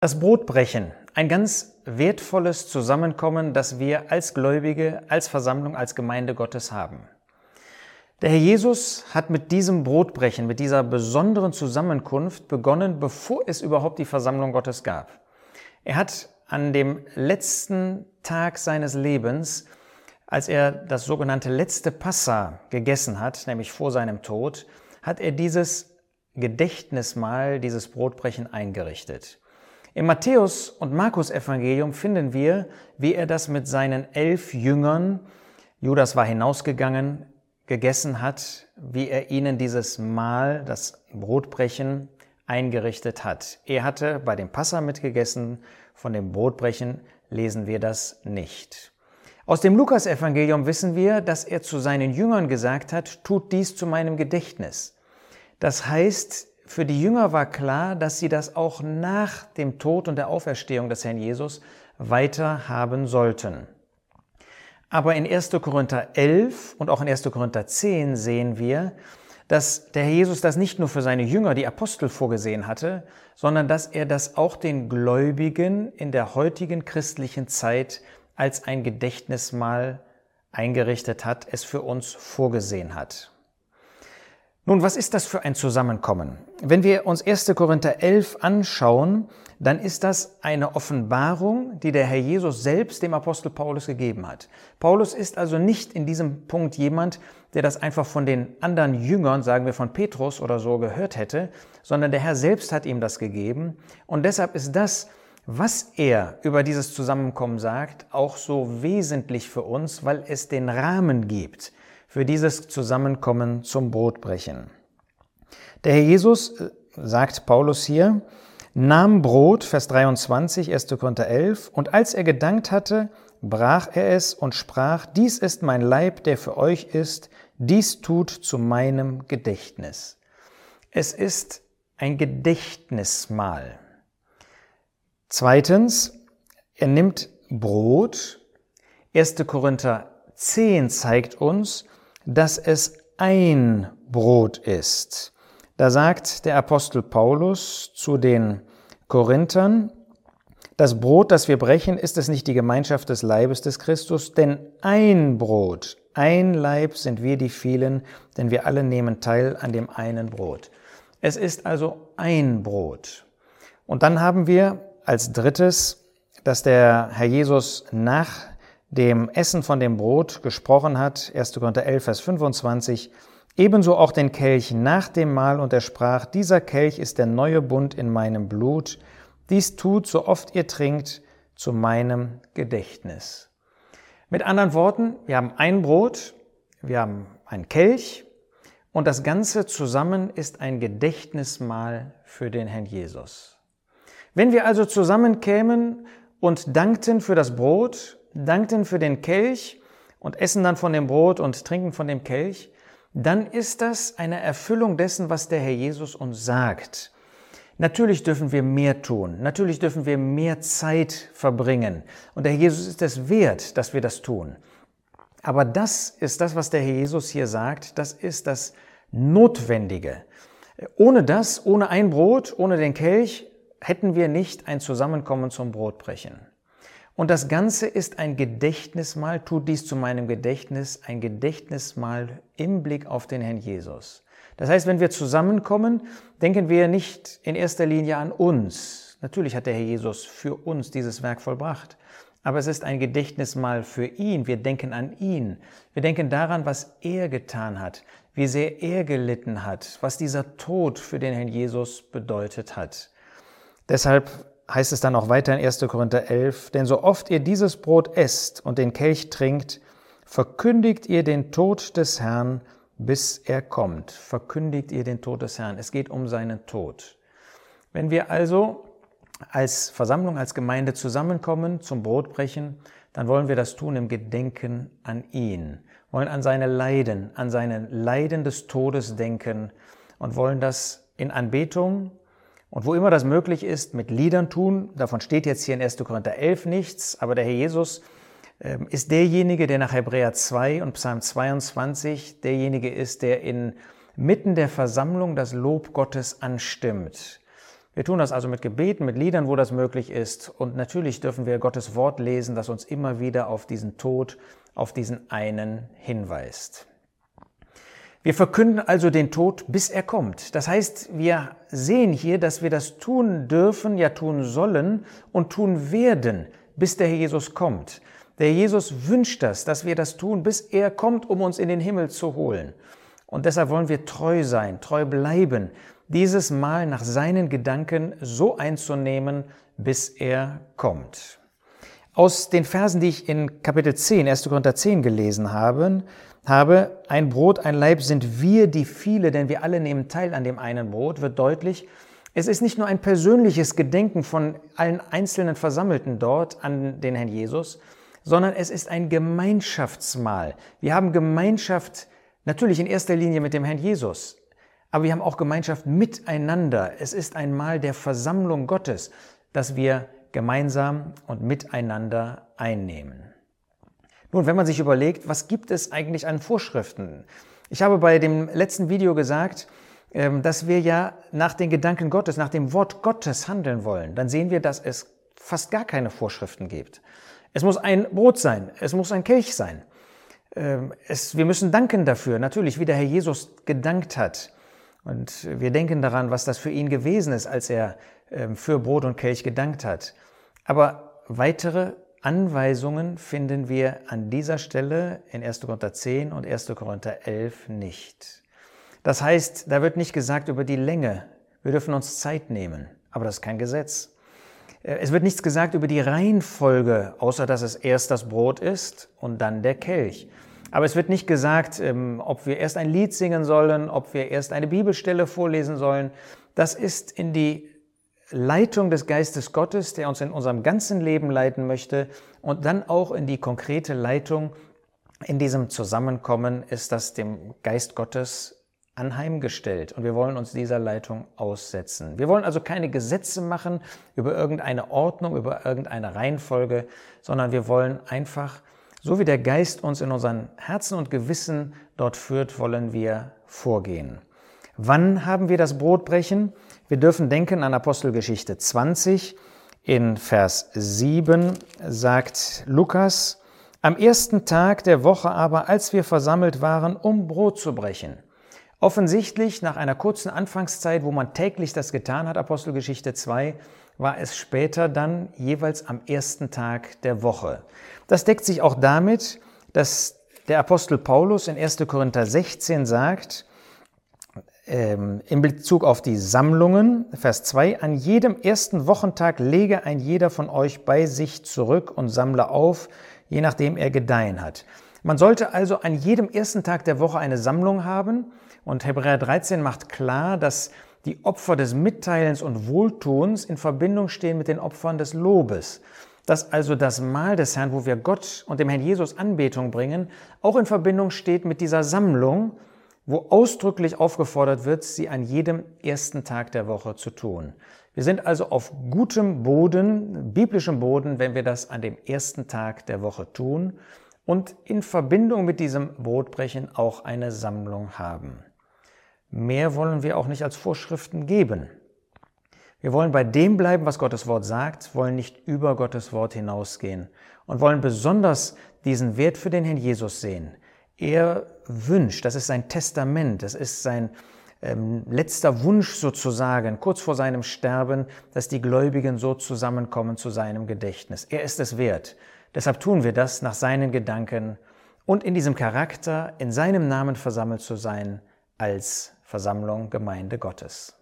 Das Brotbrechen, ein ganz wertvolles Zusammenkommen, das wir als Gläubige, als Versammlung, als Gemeinde Gottes haben. Der Herr Jesus hat mit diesem Brotbrechen, mit dieser besonderen Zusammenkunft begonnen, bevor es überhaupt die Versammlung Gottes gab. Er hat an dem letzten Tag seines Lebens, als er das sogenannte letzte Passa gegessen hat, nämlich vor seinem Tod, hat er dieses Gedächtnismahl, dieses Brotbrechen eingerichtet. Im Matthäus- und Markus-Evangelium finden wir, wie er das mit seinen elf Jüngern, Judas war hinausgegangen, gegessen hat, wie er ihnen dieses Mahl, das Brotbrechen, eingerichtet hat. Er hatte bei dem Passa mitgegessen, von dem Brotbrechen lesen wir das nicht. Aus dem Lukas-Evangelium wissen wir, dass er zu seinen Jüngern gesagt hat, tut dies zu meinem Gedächtnis. Das heißt, für die Jünger war klar, dass sie das auch nach dem Tod und der Auferstehung des Herrn Jesus weiter haben sollten. Aber in 1. Korinther 11 und auch in 1. Korinther 10 sehen wir, dass der Herr Jesus das nicht nur für seine Jünger, die Apostel, vorgesehen hatte, sondern dass er das auch den Gläubigen in der heutigen christlichen Zeit als ein Gedächtnismal eingerichtet hat, es für uns vorgesehen hat. Nun, was ist das für ein Zusammenkommen? Wenn wir uns 1. Korinther 11 anschauen, dann ist das eine Offenbarung, die der Herr Jesus selbst dem Apostel Paulus gegeben hat. Paulus ist also nicht in diesem Punkt jemand, der das einfach von den anderen Jüngern, sagen wir von Petrus oder so, gehört hätte, sondern der Herr selbst hat ihm das gegeben. Und deshalb ist das, was er über dieses Zusammenkommen sagt, auch so wesentlich für uns, weil es den Rahmen gibt für dieses Zusammenkommen zum Brotbrechen. Der Herr Jesus, äh, sagt Paulus hier, nahm Brot, Vers 23, 1. Korinther 11, und als er gedankt hatte, brach er es und sprach, dies ist mein Leib, der für euch ist, dies tut zu meinem Gedächtnis. Es ist ein Gedächtnismahl. Zweitens, er nimmt Brot. 1. Korinther 10 zeigt uns, dass es ein Brot ist. Da sagt der Apostel Paulus zu den Korinthern, das Brot, das wir brechen, ist es nicht die Gemeinschaft des Leibes des Christus, denn ein Brot, ein Leib sind wir die vielen, denn wir alle nehmen teil an dem einen Brot. Es ist also ein Brot. Und dann haben wir als drittes, dass der Herr Jesus nach dem Essen von dem Brot gesprochen hat, 1. Korinther 11, Vers 25, ebenso auch den Kelch nach dem Mahl und er sprach, dieser Kelch ist der neue Bund in meinem Blut, dies tut, so oft ihr trinkt, zu meinem Gedächtnis. Mit anderen Worten, wir haben ein Brot, wir haben ein Kelch und das Ganze zusammen ist ein Gedächtnismahl für den Herrn Jesus. Wenn wir also zusammenkämen und dankten für das Brot dankten für den Kelch und essen dann von dem Brot und trinken von dem Kelch, dann ist das eine Erfüllung dessen, was der Herr Jesus uns sagt. Natürlich dürfen wir mehr tun, natürlich dürfen wir mehr Zeit verbringen und der Herr Jesus ist es wert, dass wir das tun. Aber das ist das, was der Herr Jesus hier sagt, das ist das Notwendige. Ohne das, ohne ein Brot, ohne den Kelch, hätten wir nicht ein Zusammenkommen zum Brotbrechen. Und das Ganze ist ein Gedächtnismal, tut dies zu meinem Gedächtnis, ein Gedächtnismal im Blick auf den Herrn Jesus. Das heißt, wenn wir zusammenkommen, denken wir nicht in erster Linie an uns. Natürlich hat der Herr Jesus für uns dieses Werk vollbracht. Aber es ist ein Gedächtnismal für ihn. Wir denken an ihn. Wir denken daran, was er getan hat, wie sehr er gelitten hat, was dieser Tod für den Herrn Jesus bedeutet hat. Deshalb heißt es dann auch weiter in 1. Korinther 11, denn so oft ihr dieses Brot esst und den Kelch trinkt, verkündigt ihr den Tod des Herrn, bis er kommt. Verkündigt ihr den Tod des Herrn. Es geht um seinen Tod. Wenn wir also als Versammlung, als Gemeinde zusammenkommen zum Brotbrechen, dann wollen wir das tun im Gedenken an ihn, wollen an seine Leiden, an seine Leiden des Todes denken und wollen das in Anbetung und wo immer das möglich ist, mit Liedern tun. Davon steht jetzt hier in 1. Korinther 11 nichts, aber der Herr Jesus ähm, ist derjenige, der nach Hebräer 2 und Psalm 22 derjenige ist, der inmitten der Versammlung das Lob Gottes anstimmt. Wir tun das also mit Gebeten, mit Liedern, wo das möglich ist. Und natürlich dürfen wir Gottes Wort lesen, das uns immer wieder auf diesen Tod, auf diesen einen hinweist. Wir verkünden also den Tod, bis er kommt. Das heißt, wir sehen hier, dass wir das tun dürfen, ja tun sollen und tun werden, bis der Herr Jesus kommt. Der Jesus wünscht das, dass wir das tun, bis er kommt, um uns in den Himmel zu holen. Und deshalb wollen wir treu sein, treu bleiben, dieses Mal nach seinen Gedanken so einzunehmen, bis er kommt. Aus den Versen, die ich in Kapitel 10, 1. Korinther 10 gelesen habe, habe, ein Brot, ein Leib sind wir, die viele, denn wir alle nehmen teil an dem einen Brot, wird deutlich, es ist nicht nur ein persönliches Gedenken von allen einzelnen Versammelten dort an den Herrn Jesus, sondern es ist ein Gemeinschaftsmahl. Wir haben Gemeinschaft natürlich in erster Linie mit dem Herrn Jesus, aber wir haben auch Gemeinschaft miteinander. Es ist ein Mahl der Versammlung Gottes, das wir gemeinsam und miteinander einnehmen. Nun, wenn man sich überlegt, was gibt es eigentlich an Vorschriften? Ich habe bei dem letzten Video gesagt, ähm, dass wir ja nach den Gedanken Gottes, nach dem Wort Gottes handeln wollen. Dann sehen wir, dass es fast gar keine Vorschriften gibt. Es muss ein Brot sein, es muss ein Kelch sein. Ähm, es, wir müssen danken dafür, natürlich, wie der Herr Jesus gedankt hat. Und wir denken daran, was das für ihn gewesen ist, als er für Brot und Kelch gedankt hat. Aber weitere Anweisungen finden wir an dieser Stelle in 1. Korinther 10 und 1. Korinther 11 nicht. Das heißt, da wird nicht gesagt über die Länge. Wir dürfen uns Zeit nehmen, aber das ist kein Gesetz. Äh, es wird nichts gesagt über die Reihenfolge, außer dass es erst das Brot ist und dann der Kelch. Aber es wird nicht gesagt, ähm, ob wir erst ein Lied singen sollen, ob wir erst eine Bibelstelle vorlesen sollen. Das ist in die Leitung des Geistes Gottes, der uns in unserem ganzen Leben leiten möchte und dann auch in die konkrete Leitung in diesem Zusammenkommen ist das dem Geist Gottes anheimgestellt und wir wollen uns dieser Leitung aussetzen. Wir wollen also keine Gesetze machen über irgendeine Ordnung, über irgendeine Reihenfolge, sondern wir wollen einfach, so wie der Geist uns in unseren Herzen und Gewissen dort führt, wollen wir vorgehen. Wann haben wir das Brotbrechen? Wir dürfen denken an Apostelgeschichte 20. In Vers 7 sagt Lukas, am ersten Tag der Woche aber, als wir versammelt waren, um Brot zu brechen. Offensichtlich, nach einer kurzen Anfangszeit, wo man täglich das getan hat, Apostelgeschichte 2, war es später dann jeweils am ersten Tag der Woche. Das deckt sich auch damit, dass der Apostel Paulus in 1. Korinther 16 sagt, ähm, in Bezug auf die Sammlungen, Vers 2, an jedem ersten Wochentag lege ein jeder von euch bei sich zurück und sammle auf, je nachdem er gedeihen hat. Man sollte also an jedem ersten Tag der Woche eine Sammlung haben und Hebräer 13 macht klar, dass die Opfer des Mitteilens und Wohltuns in Verbindung stehen mit den Opfern des Lobes. Dass also das Mahl des Herrn, wo wir Gott und dem Herrn Jesus Anbetung bringen, auch in Verbindung steht mit dieser Sammlung, wo ausdrücklich aufgefordert wird, sie an jedem ersten Tag der Woche zu tun. Wir sind also auf gutem Boden, biblischem Boden, wenn wir das an dem ersten Tag der Woche tun und in Verbindung mit diesem Brotbrechen auch eine Sammlung haben. Mehr wollen wir auch nicht als Vorschriften geben. Wir wollen bei dem bleiben, was Gottes Wort sagt, wollen nicht über Gottes Wort hinausgehen und wollen besonders diesen Wert für den Herrn Jesus sehen. Er wünscht, das ist sein Testament, das ist sein ähm, letzter Wunsch sozusagen, kurz vor seinem Sterben, dass die Gläubigen so zusammenkommen zu seinem Gedächtnis. Er ist es wert. Deshalb tun wir das nach seinen Gedanken und in diesem Charakter, in seinem Namen versammelt zu sein, als Versammlung Gemeinde Gottes.